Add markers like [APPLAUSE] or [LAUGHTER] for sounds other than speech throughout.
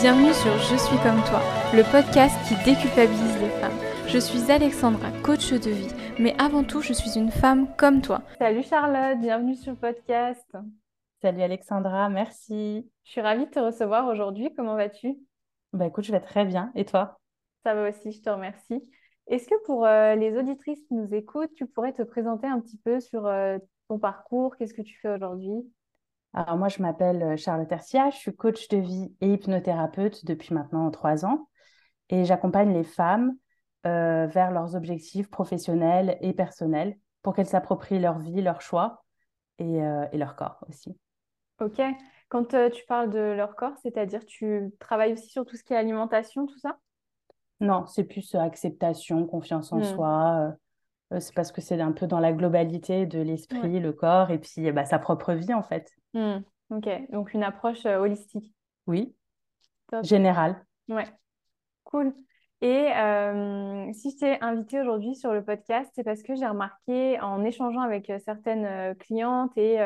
Bienvenue sur Je suis comme toi, le podcast qui déculpabilise les femmes. Je suis Alexandra, coach de vie, mais avant tout, je suis une femme comme toi. Salut Charlotte, bienvenue sur le podcast. Salut Alexandra, merci. Je suis ravie de te recevoir aujourd'hui. Comment vas-tu? Bah écoute, je vais très bien. Et toi? Ça va aussi, je te remercie. Est-ce que pour euh, les auditrices qui nous écoutent, tu pourrais te présenter un petit peu sur euh, ton parcours? Qu'est-ce que tu fais aujourd'hui? Alors moi, je m'appelle euh, Charlotte Tercia, je suis coach de vie et hypnothérapeute depuis maintenant trois ans et j'accompagne les femmes vers leurs objectifs professionnels et personnels pour qu'elles s'approprient leur vie, leur choix et, et leur corps aussi. Ok. Quand tu parles de leur corps, c'est-à-dire tu travailles aussi sur tout ce qui est alimentation, tout ça? Non, c'est plus euh, acceptation, confiance en mmh. soi. Euh, euh, c'est parce que c'est un peu dans la globalité de l'esprit, le corps et puis bah, sa propre vie en fait. Mmh. Ok, donc une approche holistique. Oui, générale. Ouais, cool. Et si je t'ai invitée aujourd'hui sur le podcast, c'est parce que j'ai remarqué en échangeant avec certaines clientes et,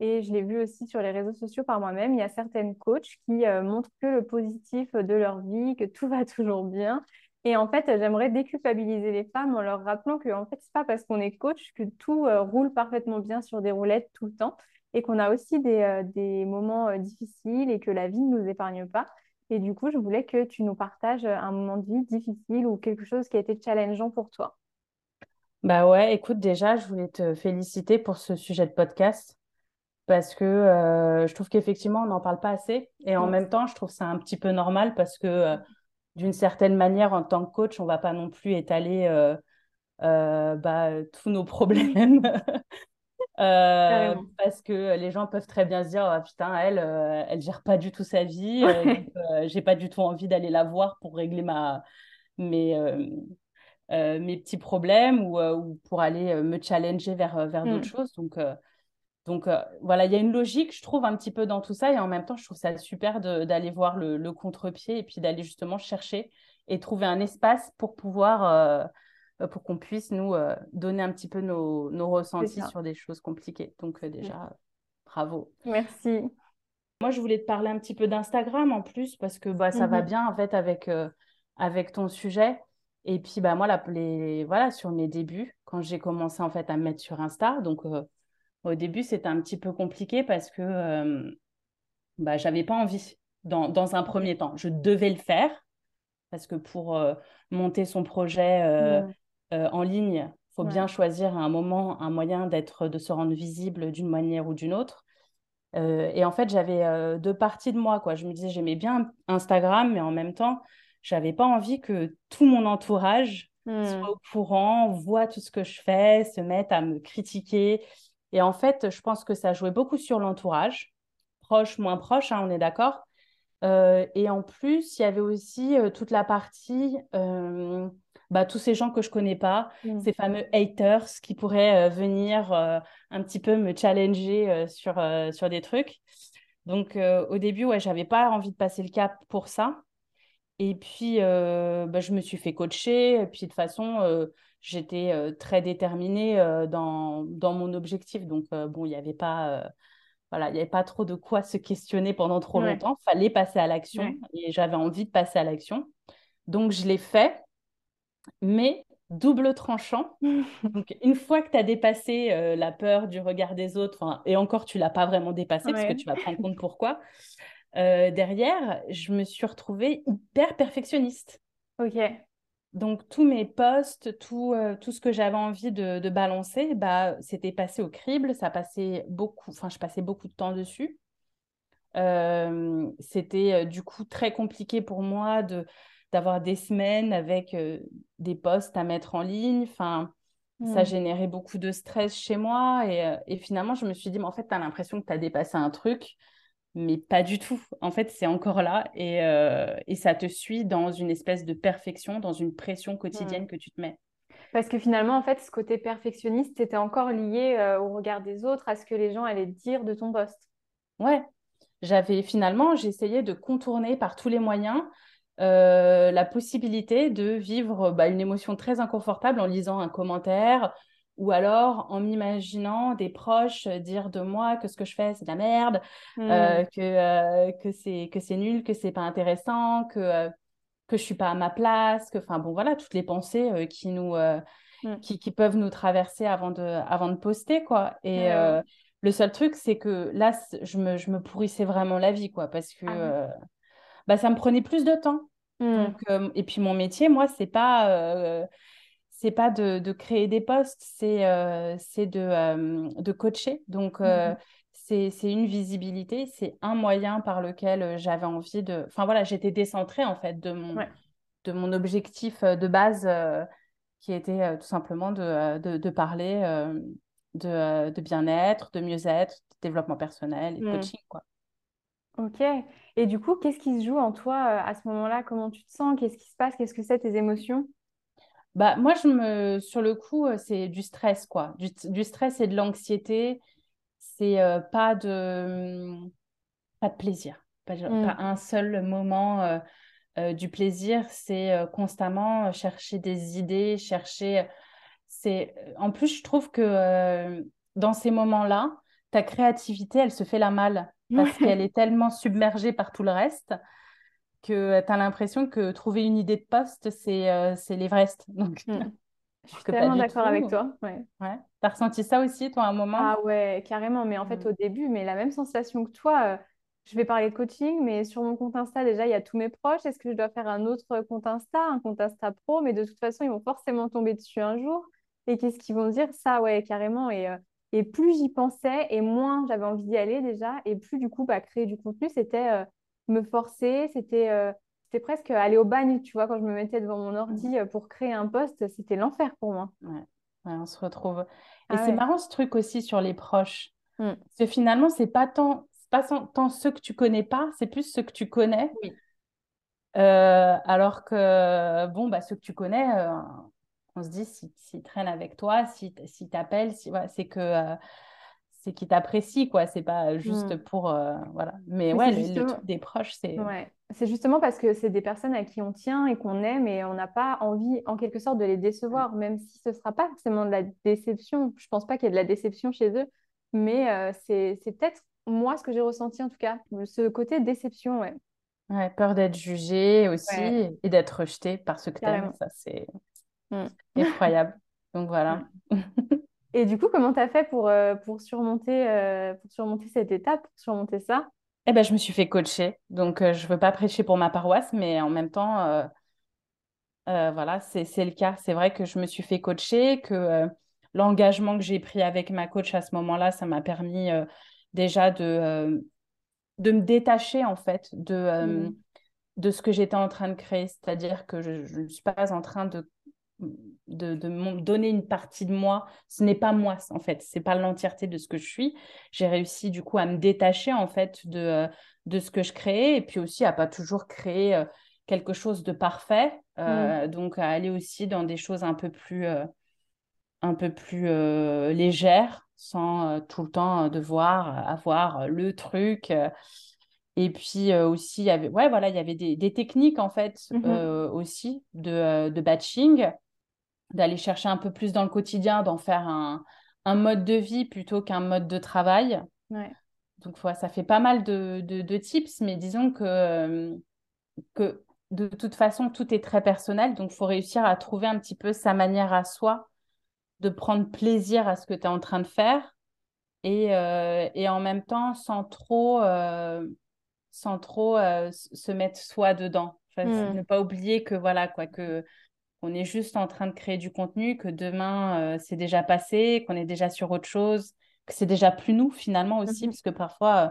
et je l'ai vu aussi sur les réseaux sociaux par moi-même, il y a certaines coachs qui montrent que le positif de leur vie, que tout va [LAUGHS] toujours bien et en fait, j'aimerais déculpabiliser les femmes en leur rappelant que en fait, c'est pas parce qu'on est coach que tout euh, roule parfaitement bien sur des roulettes tout le temps et qu'on a aussi des, euh, des moments euh, difficiles et que la vie ne nous épargne pas. Et du coup, je voulais que tu nous partages un moment de vie difficile ou quelque chose qui a été challengeant pour toi. Bah ouais, écoute, déjà, je voulais te féliciter pour ce sujet de podcast parce que je trouve qu'effectivement, on n'en parle pas assez. Et en même temps, je trouve ça un petit peu normal parce que d'une certaine manière, en tant que coach, on va pas non plus étaler euh, euh, bah, tous nos [LAUGHS] problèmes. Euh, parce que les gens peuvent très bien se dire oh, putain elle elle gère pas du tout sa vie j'ai pas du tout envie d'aller la voir pour régler ma mes mes petits problèmes ou, ou pour aller me challenger vers vers d'autres mmh. choses donc donc euh, voilà, il y a une logique, je trouve, un petit peu dans tout ça. Et en même temps, je trouve ça super d'aller voir le, contre-pied et puis d'aller justement chercher et trouver un espace pour pouvoir, euh, pour qu'on puisse nous euh, donner un petit peu nos, nos ressentis sur des choses compliquées. Donc déjà, bravo. Merci. Moi, je voulais te parler un petit peu d'Instagram en plus parce que bah, ça va mmh bien en fait avec, avec ton sujet. Et puis, bah, moi, les, voilà, sur mes débuts, quand j'ai commencé en fait à me mettre sur Insta, donc au début, c'était un petit peu compliqué parce que euh, bah, j'avais pas envie dans, dans, un premier temps. Je devais le faire parce que pour euh, monter son projet euh, en ligne, il faut bien choisir à un moment un moyen d'être, de se rendre visible d'une manière ou d'une autre. et en fait, j'avais deux parties de moi. Quoi. Je me disais, j'aimais bien Instagram, mais en même temps, j'avais pas envie que tout mon entourage soit mmh. au courant, voit tout ce que je fais, se mette à me critiquer, et en fait, je pense que ça jouait beaucoup sur l'entourage, proche, moins proche, hein, on est d'accord. Euh, et en plus, il y avait aussi euh, toute la partie, euh, bah, tous ces gens que je connais pas, mm. ces fameux haters qui pourraient venir un petit peu me challenger sur, sur des trucs. Donc au début, ouais, j'avais pas envie de passer le cap pour ça. Et puis, bah, je me suis fait coacher. Et puis, de toute façon, j'étais euh, très déterminée euh, dans, dans, mon objectif. Donc, euh, bon, il n'y avait pas voilà, il n'y avait pas trop de quoi se questionner pendant trop longtemps. Il fallait passer à l'action et j'avais envie de passer à l'action. Donc, je l'ai fait, mais double tranchant. [LAUGHS] Donc, une fois que tu as dépassé la peur du regard des autres, et encore, tu l'as pas vraiment dépassé parce que tu vas te rendre compte pourquoi, derrière, je me suis retrouvée hyper perfectionniste. Ok. Donc, tous mes posts, tout, euh, tout ce que j'avais envie de, balancer, bah, c'était passé au crible. Ça passait beaucoup, enfin, je passais beaucoup de temps dessus. Euh, c'était euh, du coup très compliqué pour moi de, d'avoir des semaines avec des posts à mettre en ligne. Enfin, ça mmh. générait beaucoup de stress chez moi. Et, et, finalement, je me suis dit, mais en fait, tu as l'impression que tu as dépassé un truc mais pas du tout. En fait, c'est encore là et, euh, et, ça te suit dans une espèce de perfection, dans une pression quotidienne que tu te mets. Parce que finalement, en fait, ce côté perfectionniste était encore lié euh, au regard des autres, à ce que les gens allaient dire de ton poste. Ouais, j'avais finalement, j'essayais de contourner par tous les moyens euh, la possibilité de vivre bah, une émotion très inconfortable en lisant un commentaire ou alors en m'imaginant des proches dire de moi que ce que je fais c'est de la merde, mmh. que, que c'est que c'est nul, que c'est pas intéressant, que que je suis pas à ma place, que enfin bon voilà toutes les pensées qui nous mmh. qui, qui, peuvent nous traverser avant de avant de poster quoi. Et le seul truc c'est que là je me, je me pourrissais vraiment la vie quoi parce que ah bah ça me prenait plus de temps. Donc, et puis mon métier moi c'est pas c'est pas de, de, créer des postes, c'est euh, de, euh, de coacher. Donc, euh, mmh c'est une visibilité, c'est un moyen par lequel j'avais envie de... Enfin voilà, j'étais décentrée en fait de mon, de mon objectif de base qui était tout simplement de, parler de, de bien-être, de mieux-être, de développement personnel et de mmh. coaching. Quoi. Ok. Et du coup, qu'est-ce qui se joue en toi à ce moment-là? Comment tu te sens? Qu'est-ce qui se passe? Qu'est-ce que c'est tes émotions? Bah, moi, je me... sur le coup, euh, c'est du stress, quoi. Du, du stress et de l'anxiété. C'est euh, pas, de... pas de plaisir. Pas, pas un seul moment euh, du plaisir. C'est constamment chercher des idées, chercher. C'est... En plus, je trouve que dans ces moments-là, ta créativité, elle se fait la malle [LAUGHS] parce qu'elle est tellement submergée par tout le reste que tu as l'impression que trouver une idée de poste, c'est euh, l'Everest. [LAUGHS] Donc, mm. Je suis tellement d'accord avec toi. Ouais. ouais. Tu as ressenti ça aussi, toi, à un moment? Ah ouais, carrément. Mais en fait, mm. au début, mais la même sensation que toi, euh, je vais parler de coaching, mais sur mon compte Insta, déjà, il y a tous mes proches. Est-ce que je dois faire un autre compte Insta, un compte Insta pro? Mais de toute façon, ils vont forcément tomber dessus un jour. Et qu'est-ce qu'ils vont dire? Ça, ouais, carrément. Et, euh, et plus j'y pensais, et moins j'avais envie d'y aller déjà, et plus du coup, bah, créer du contenu, c'était me forcer, c'était euh, presque aller au bagne, tu vois, quand je me mettais devant mon ordi mmh. euh, pour créer un poste, c'était l'enfer pour moi. Ouais. on se retrouve. Et ah c'est marrant ce truc aussi sur les proches. Mmh. Parce que finalement, c'est pas tant, pas tant ceux que tu connais pas, c'est plus ceux que tu connais. Oui. Euh, alors que, bon, bah, ceux que tu connais, on se dit, s'ils si, traînent avec toi, s'ils si, t'appellent, si, c'est que c'est qu'ils t'apprécient, quoi. C'est pas juste mmh. pour. Euh, voilà. Mais, ouais, le, truc des proches, c'est. Ouais. C'est justement parce que c'est des personnes à qui on tient et qu'on aime et on n'a pas envie, en quelque sorte, de les décevoir, même si ce ne sera pas forcément de la déception. Je pense pas qu'il y ait de la déception chez eux, mais euh, c'est peut-être moi ce que j'ai ressenti en tout cas, ce côté déception, ouais. Ouais, peur d'être jugé aussi et d'être rejeté par ce que tu aimes. Ça, c'est mmh. effroyable. Donc voilà. [LAUGHS] Et du coup, comment tu as fait pour, euh, pour, surmonter, euh, pour surmonter cette étape, pour surmonter ça? Eh ben, je me suis fait coacher. Donc, euh, je ne veux pas prêcher pour ma paroisse, mais en même temps, voilà, c'est le cas. C'est vrai que je me suis fait coacher, que l'engagement que j'ai pris avec ma coach à ce moment-là, ça m'a permis déjà de, de me détacher, en fait, de, mmh. de ce que j'étais en train de créer. C'est-à-dire que je ne suis pas en train de de, de donner une partie de moi. Ce n'est pas moi, en fait. C'est pas l'entièreté de ce que je suis. J'ai réussi, du coup, à me détacher, en fait, de, euh, de ce que je créais et puis aussi à pas toujours créer euh, quelque chose de parfait. Euh, mmh. Donc, à aller aussi dans des choses un peu plus, un peu plus légères sans tout le temps devoir avoir le truc. Et puis aussi, il y avait, ouais, voilà, il y avait des, des techniques en fait mmh aussi de, de batching d'aller chercher un peu plus dans le quotidien, d'en faire un, un, mode de vie plutôt qu'un mode de travail. Donc, voilà, ça fait pas mal de, de, tips, mais disons que, euh, que de toute façon, tout est très personnel. Donc, il faut réussir à trouver un petit peu sa manière à soi de prendre plaisir à ce que tu es en train de faire et, euh, et en même temps sans trop, euh, sans trop se mettre soi dedans. Enfin, mmh. Ne pas oublier que voilà, quoi, que on est juste en train de créer du contenu, que demain, euh, c'est déjà passé, qu'on est déjà sur autre chose, que c'est déjà plus nous finalement aussi, mmh parce que parfois, euh,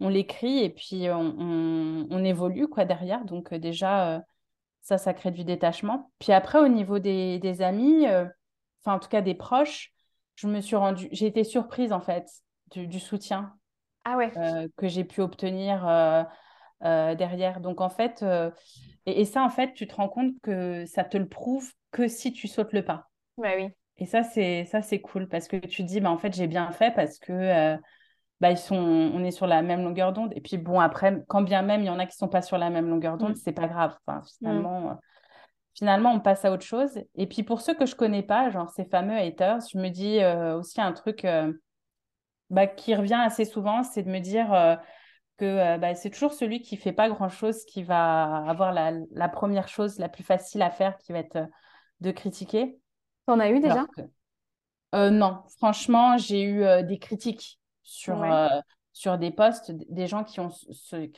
on l'écrit et puis on, évolue quoi derrière. Donc euh, déjà, ça, ça crée du détachement. Puis après, au niveau des, amis, enfin en tout cas des proches, je me suis rendue, j'ai été surprise en fait du, soutien ah ouais. que j'ai pu obtenir derrière. Donc en fait, et, ça, en fait, tu te rends compte que ça te le prouve que si tu sautes le pas. Bah oui. Et ça, c'est ça, c'est cool parce que tu dis, bah, en fait, j'ai bien fait parce que euh, bah, ils sont, on est sur la même longueur d'onde. Et puis bon, après, quand bien même il y en a qui sont pas sur la même longueur d'onde, mm. c'est pas grave. Enfin, finalement, mm. finalement, on passe à autre chose. Et puis pour ceux que je connais pas, genre ces fameux haters, je me dis aussi un truc bah, qui revient assez souvent, c'est de me dire que bah, c'est toujours celui qui fait pas grand-chose qui va avoir la, la, première chose la plus facile à faire, qui va être de critiquer. T'en as eu déjà? Euh, Non, franchement, j'ai eu euh, des critiques sur, euh, sur des posts, des gens qui, ont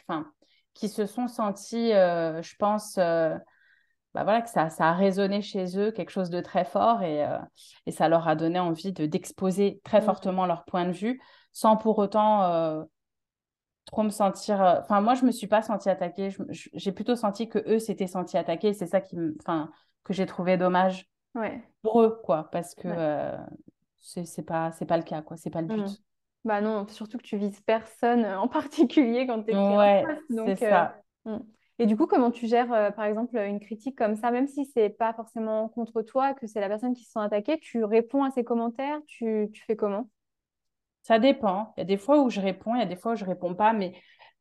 enfin, qui se sont sentis, je pense, bah voilà, que ça, ça a résonné chez eux, quelque chose de très fort, et, et ça leur a donné envie de, d'exposer très fortement leur point de vue, sans pour autant trop me sentir. Enfin, moi, je me suis pas sentie attaquée. J'ai plutôt senti que eux s'étaient sentis attaqués. C'est ça qui, enfin, que j'ai trouvé dommage ouais. pour eux, quoi, parce que euh, c'est pas c'est pas le cas, quoi, c'est pas le but. Mmh. Bah non, surtout que tu vises personne en [LAUGHS] particulier quand tu es ouais, c'est ça. Euh, mmh. Et du coup, comment tu gères, euh, par exemple, une critique comme ça, même si c'est pas forcément contre toi, que c'est la personne qui se sent attaquée, tu réponds à ses commentaires, tu, tu fais comment? Ça dépend. Il y a des fois où je réponds, il y a des fois où je réponds pas, mais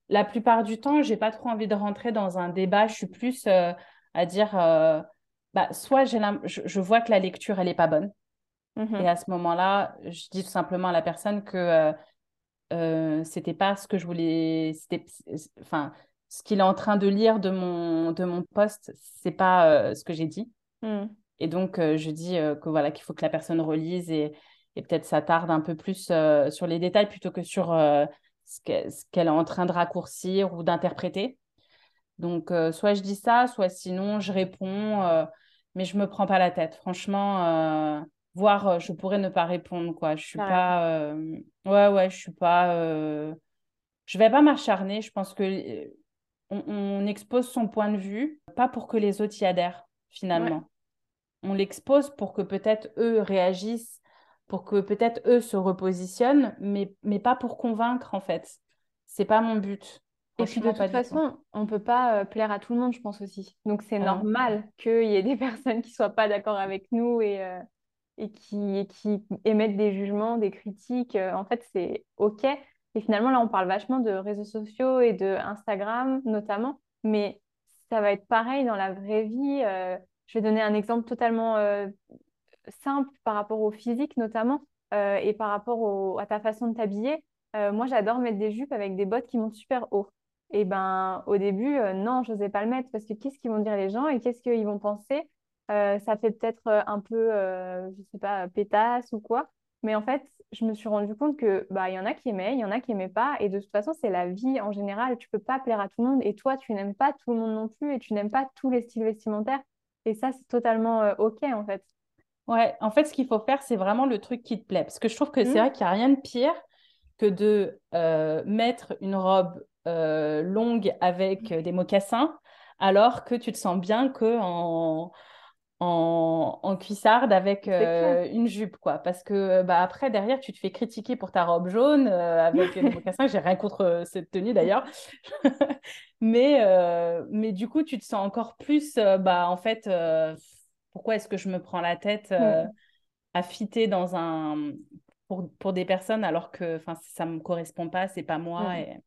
la plupart du temps, j'ai pas trop envie de rentrer dans un débat. Je suis plus à dire bah, soit je, je, vois que la lecture, elle n'est pas bonne. Mmh Et à ce moment-là, je dis tout simplement à la personne que euh, euh, c'était pas ce que je voulais. Enfin, ce qu'il est en train de lire de mon, de mon poste, c'est pas euh, ce que j'ai dit. Mmh. Et donc, euh, je dis que voilà, qu'il faut que la personne relise et, et peut-être s'attarde un peu plus sur les détails plutôt que sur ce qu'elle est en train de raccourcir ou d'interpréter. Donc, soit je dis ça, soit sinon je réponds mais je me prends pas la tête. Franchement, euh, voire euh, je pourrais ne pas répondre, quoi. Je suis pas. Euh, ouais, ouais, je suis pas. Je vais pas m'acharner. Je pense que on, expose son point de vue, pas pour que les autres y adhèrent, finalement. On l'expose pour que peut-être eux réagissent, pour que peut-être eux se repositionnent, mais, mais pas pour convaincre, en fait. C'est pas mon but. Et puis de toute façon, on ne peut pas euh, plaire à tout le monde, je pense aussi. Donc c'est normal qu'il y ait des [LAUGHS] personnes qui ne soient pas d'accord avec nous et, euh, et, qui, qui émettent des jugements, des critiques. Euh, en fait, c'est OK. Et finalement, là, on parle vachement de réseaux sociaux et de Instagram notamment. Mais ça va être pareil dans la vraie vie. je vais donner un exemple totalement simple par rapport au physique notamment et par rapport à ta façon de t'habiller. moi, j'adore mettre des jupes avec des bottes qui montent super haut. Et ben au début, euh, non, je n'osais pas le mettre parce que qu'est-ce qu'ils vont dire les gens et qu'est-ce qu'ils vont penser? Euh, Ça fait peut-être euh, un peu, je sais pas, pétasse ou quoi. Mais en fait, je me suis rendu compte que bah il y en a qui aimaient, il y en a qui aimaient pas. Et de toute façon, c'est la vie en général. Tu peux pas plaire à tout le monde. Et toi, tu n'aimes pas tout le monde non plus et tu n'aimes pas tous les styles vestimentaires. Et ça, c'est totalement OK en fait. Ouais, en fait, ce qu'il faut faire, c'est vraiment le truc qui te plaît. Parce que je trouve que c'est mmh. vrai qu'il n'y a rien de pire que de mettre une robe euh, longue avec euh, des mocassins, alors que tu te sens bien que en, en, cuissarde avec euh, une jupe, quoi. Parce que bah, après, derrière, tu te fais critiquer pour ta robe jaune avec des [LAUGHS] mocassins. J'ai rien contre cette tenue d'ailleurs. [LAUGHS] mais, mais du coup, tu te sens encore plus, bah, en fait, pourquoi est-ce que je me prends la tête à fitter dans un. Pour, pour des personnes alors que ça ne me correspond pas, c'est pas moi. Et...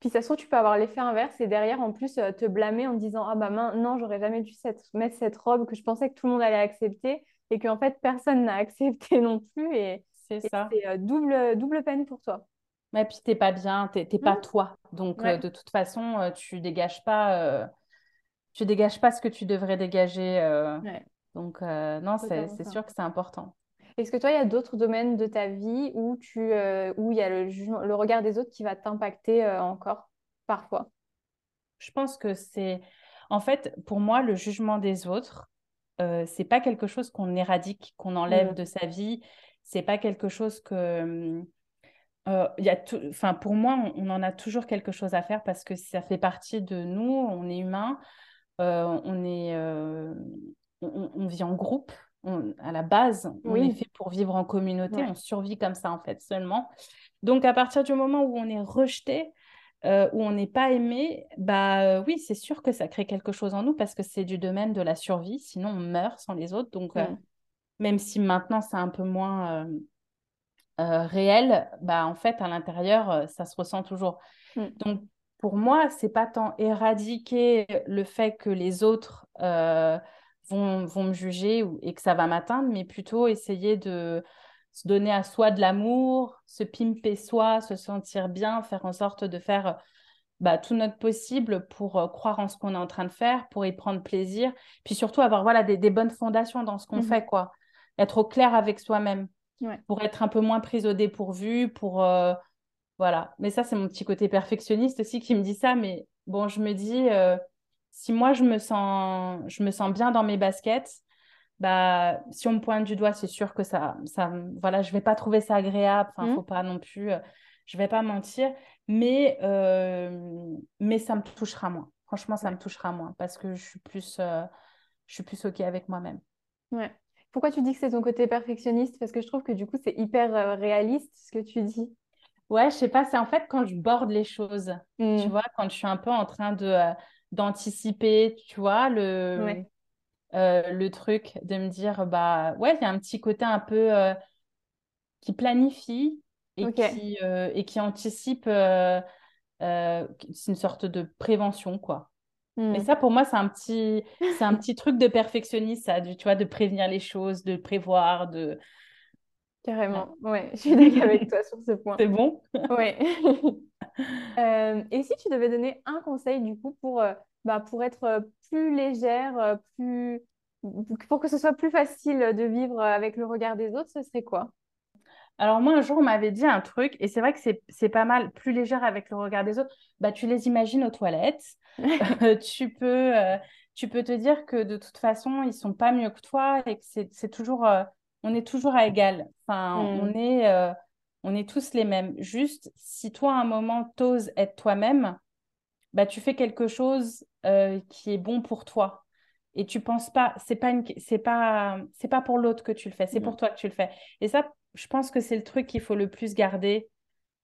Puis ça se trouve, tu peux avoir l'effet inverse et derrière, en plus, euh, te blâmer en disant Ah bah non, j'aurais jamais dû mettre cette robe que je pensais que tout le monde allait accepter et qu'en fait, personne n'a [LAUGHS] accepté non plus. Et c'est ça. C'est euh, double, double peine pour toi. Mais puis t'es pas bien, t'es pas mmh. toi. Donc euh, de toute façon, tu dégages pas, tu dégages pas ce que tu devrais dégager. Donc non, c'est sûr que c'est important. Est-ce que toi, il y a d'autres domaines de ta vie où, tu, euh, où il y a le, le regard des autres qui va t'impacter euh, encore parfois? Je pense que c'est... En fait, pour moi, le jugement des autres, euh, c'est pas quelque chose qu'on éradique, qu'on enlève mmh. de sa vie. C'est pas quelque chose que... Euh, y a enfin, pour moi, on, en a toujours quelque chose à faire parce que ça fait partie de nous, on est humain, on, est, on, vit en groupe, à la base, on est fait pour vivre en communauté, on survit comme ça en fait seulement. Donc à partir du moment où on est rejeté, euh, où on n'est pas aimé, bah euh, oui, c'est sûr que ça crée quelque chose en nous parce que c'est du domaine de la survie, sinon on meurt sans les autres. Donc euh, même si maintenant c'est un peu moins réel, bah en fait à l'intérieur ça se ressent toujours. Mm. Donc pour moi, c'est pas tant éradiquer le fait que les autres vont, vont me juger ou, et que ça va m'atteindre, mais plutôt essayer de se donner à soi de l'amour, se pimper soi, se sentir bien, faire en sorte de faire bah, tout notre possible pour euh, croire en ce qu'on est en train de faire, pour y prendre plaisir, puis surtout avoir voilà, des, bonnes fondations dans ce qu'on mmh fait, quoi. Être au clair avec soi-même, pour être un peu moins prise au dépourvu, pour... Euh, voilà. Mais ça, c'est mon petit côté perfectionniste aussi qui me dit ça, mais bon, je me dis, euh, si moi, je me, sens, je me sens bien dans mes baskets, bah, si on me pointe du doigt, c'est sûr que ça, ça, voilà, je vais pas trouver ça agréable. Enfin, mmh. faut pas non plus, je vais pas mentir mais, euh, mais ça me touchera moins. Franchement, ça me touchera moins parce que je suis plus, euh, je suis plus OK avec moi-même. Ouais. Pourquoi tu dis que c'est ton côté perfectionniste? Parce que je trouve que du coup, c'est hyper euh, réaliste ce que tu dis. Ouais, je sais pas, c'est en fait quand je borde les choses, tu mmh. vois, quand je suis un peu en train de d'anticiper, tu vois, le, le truc de me dire, bah ouais, il y a un petit côté un peu qui planifie, et, qui, euh, et qui anticipe, euh, euh, c'est une sorte de prévention, quoi. Mais hmm. ça, pour moi, c'est un petit, c'est un petit truc de perfectionniste, ça, tu vois, de prévenir les choses, de prévoir, de. Carrément, ouais, [LAUGHS] je suis d'accord avec toi sur ce point. C'est bon? Ouais. [LAUGHS] et si tu devais donner un conseil, du coup, pour, bah, pour être plus légère, plus... pour que ce soit plus facile de vivre avec le regard des autres, ce serait quoi? Alors moi, un jour, on m'avait dit un truc, et c'est vrai que c'est pas mal, plus légère avec le regard des autres. Bah, tu les imagines aux toilettes. [LAUGHS] Euh, tu, peux, euh, tu peux te dire que de toute façon, ils sont pas mieux que toi et que c'est toujours, euh, on est toujours à égal. Enfin, on, mm. est, on est tous les mêmes. Juste, si toi, à un moment, t'oses être toi-même, bah, tu fais quelque chose qui est bon pour toi et tu penses pas c'est pas c'est pas c'est pas pour l'autre que tu le fais c'est pour toi que tu le fais et ça je pense que c'est le truc qu'il faut le plus garder.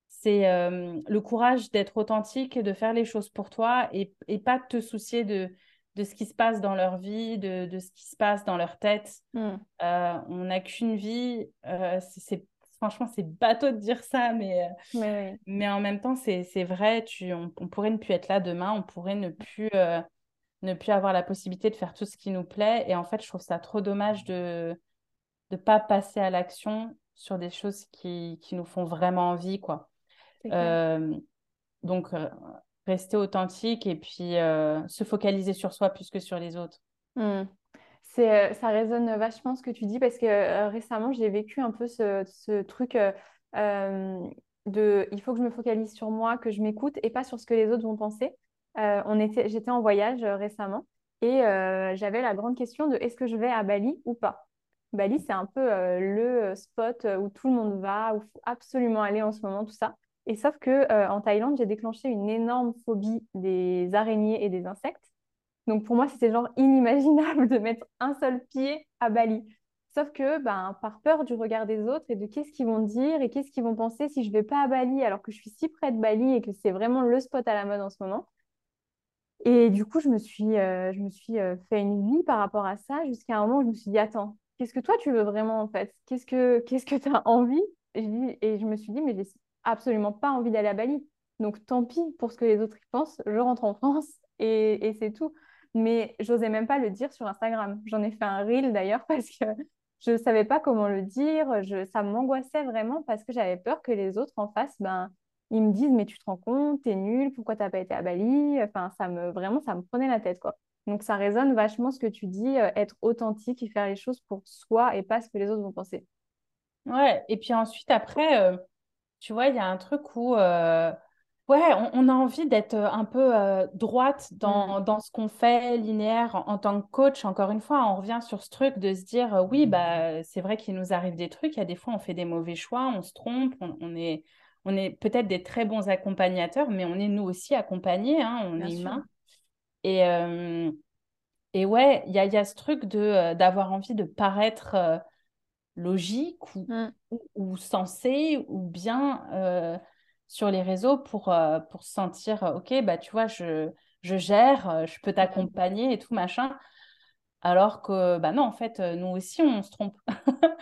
C'est euh, le courage d'être authentique et de faire les choses pour toi et, et pas de te soucier de, de ce qui se passe dans leur vie, de, de ce qui se passe dans leur tête. Hmm. Euh, on n'a qu'une vie. Euh, c'est franchement, c'est bateau de dire ça, mais, mais, en même temps, c'est vrai. Tu, on, pourrait ne plus être là demain, on pourrait ne plus, ne plus avoir la possibilité de faire tout ce qui nous plaît. Et en fait, je trouve ça trop dommage de ne pas passer à l'action sur des choses qui, qui nous font vraiment envie, quoi. Euh, donc, euh, rester authentique et puis euh, se focaliser sur soi plus que sur les autres. Mmh. C'est, ça résonne vachement ce que tu dis parce que récemment, j'ai vécu un peu ce, truc de il faut que je me focalise sur moi, que je m'écoute et pas sur ce que les autres vont penser. on était, j'étais en voyage récemment et j'avais la grande question de est-ce que je vais à Bali ou pas? Bali, c'est un peu euh, le euh, spot euh, où tout le monde va, où il faut absolument aller en ce moment, tout ça. Et sauf que en Thaïlande, j'ai déclenché une énorme phobie des araignées et des insectes. Donc pour moi, c'était genre inimaginable de mettre un seul pied à Bali. Sauf que ben, par peur du regard des autres et de qu'est-ce qu'ils vont dire et qu'est-ce qu'ils vont penser si je vais pas à Bali alors que je suis si près de Bali et que c'est vraiment le spot à la mode en ce moment. Et du coup, je me suis, je me suis fait une vie par rapport à ça jusqu'à un moment où je me suis dit, attends, qu'est-ce que toi tu veux vraiment en fait? Qu'est-ce que qu'est-ce que tu as envie? Et je, me suis dit, mais j'ai absolument pas envie d'aller à Bali. Donc tant pis pour ce que les autres y pensent, je rentre en France et c'est tout. Mais j'osais même pas le dire sur Instagram. J'en ai fait un reel d'ailleurs [LAUGHS] parce que je ne savais pas comment le dire. Je, ça m'angoissait vraiment parce que j'avais peur que les autres en face, ben, ils me disent, mais tu te rends compte, t'es nul, pourquoi t'as pas été à Bali? Enfin, ça me, vraiment, ça me prenait la tête, quoi. Donc, ça résonne vachement ce que tu dis, euh, être authentique et faire les choses pour soi et pas ce que les autres vont penser. Ouais, et puis ensuite, après, euh, tu vois, il y a un truc où, euh, ouais, on, a envie d'être un peu droite dans, mm. dans ce qu'on fait, linéaire en, tant que coach. Encore une fois, on revient sur ce truc de se dire, oui, bah, c'est vrai qu'il nous arrive des trucs. Il y a des fois, on fait des mauvais choix, on se trompe, on, est, on est peut-être des très bons accompagnateurs, mais on est nous aussi accompagnés, hein, on est humains. Et, euh, et ouais, il y a, y a, ce truc de, euh, d'avoir envie de paraître euh, logique mmh. ou, ou, sensé ou bien sur les réseaux pour, pour se sentir, OK, bah, tu vois, je, je gère, je peux t'accompagner et tout, machin. Alors que, bah non, en fait, nous aussi, on se trompe.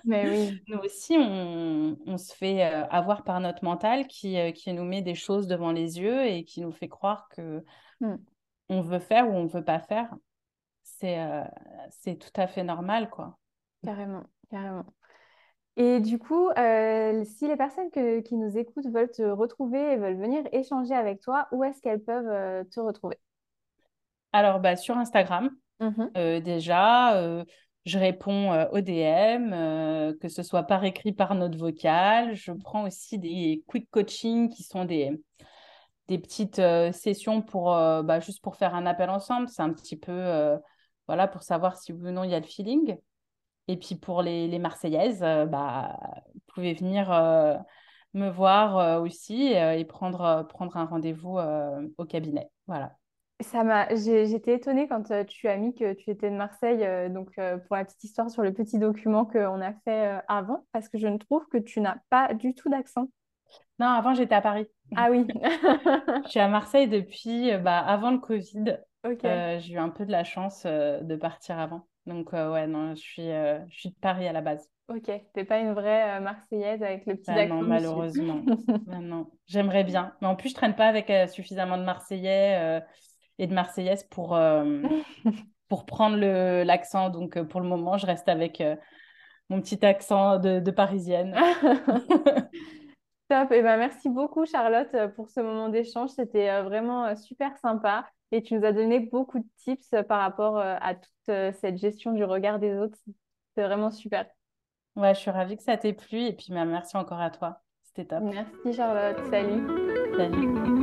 Mais oui. [LAUGHS] nous aussi, on, on se fait avoir par notre mental qui, qui nous met des choses devant les yeux et qui nous fait croire que, mmh on veut faire ou on veut pas faire. c'est c'est tout à fait normal, quoi. Carrément, carrément. Et du coup, euh, si les personnes qui nous écoutent veulent te retrouver et veulent venir échanger avec toi, où est-ce qu'elles peuvent euh, te retrouver? Alors, bah, sur Instagram, mmh euh, déjà, je réponds aux DM, que ce soit par écrit, par note vocale. Je prends aussi des quick coaching qui sont des, des petites sessions pour, bah, juste pour faire un appel ensemble. C'est un petit peu, voilà, pour savoir si oui ou non il y a le feeling. Et puis pour les, les Marseillaises, euh, bah, vous pouvez venir euh, me voir euh, aussi et prendre, prendre un rendez-vous au cabinet. Voilà. Ça m'a, j'étais étonnée quand tu as mis que tu étais de Marseille, donc pour la petite histoire sur le petit document qu'on a fait avant, parce que je ne trouve que tu n'as pas du tout d'accent. Non, avant j'étais à Paris. Ah oui. [LAUGHS] je suis à Marseille depuis bah, avant le Covid. j'ai eu un peu de la chance de partir avant. Donc, euh, ouais, non, je suis, euh, je suis de Paris à la base. Ok, t'es pas une vraie euh, Marseillaise avec le petit bah Non, malheureusement. [LAUGHS] Bah non. J'aimerais bien. Mais en plus, je traîne pas avec suffisamment de Marseillais et de Marseillaises pour, [LAUGHS] pour prendre l'accent. Donc, pour le moment, je reste avec mon petit accent de, de Parisienne. [LAUGHS] Top. Et ben, merci beaucoup, Charlotte, pour ce moment d'échange. C'était vraiment super sympa et tu nous as donné beaucoup de tips euh, par rapport euh, à toute euh, cette gestion du regard des autres. C'est vraiment super. Ouais, je suis ravie que ça t'ait plu et puis bah, merci encore à toi. C'était top. Merci Charlotte. Salut. Salut.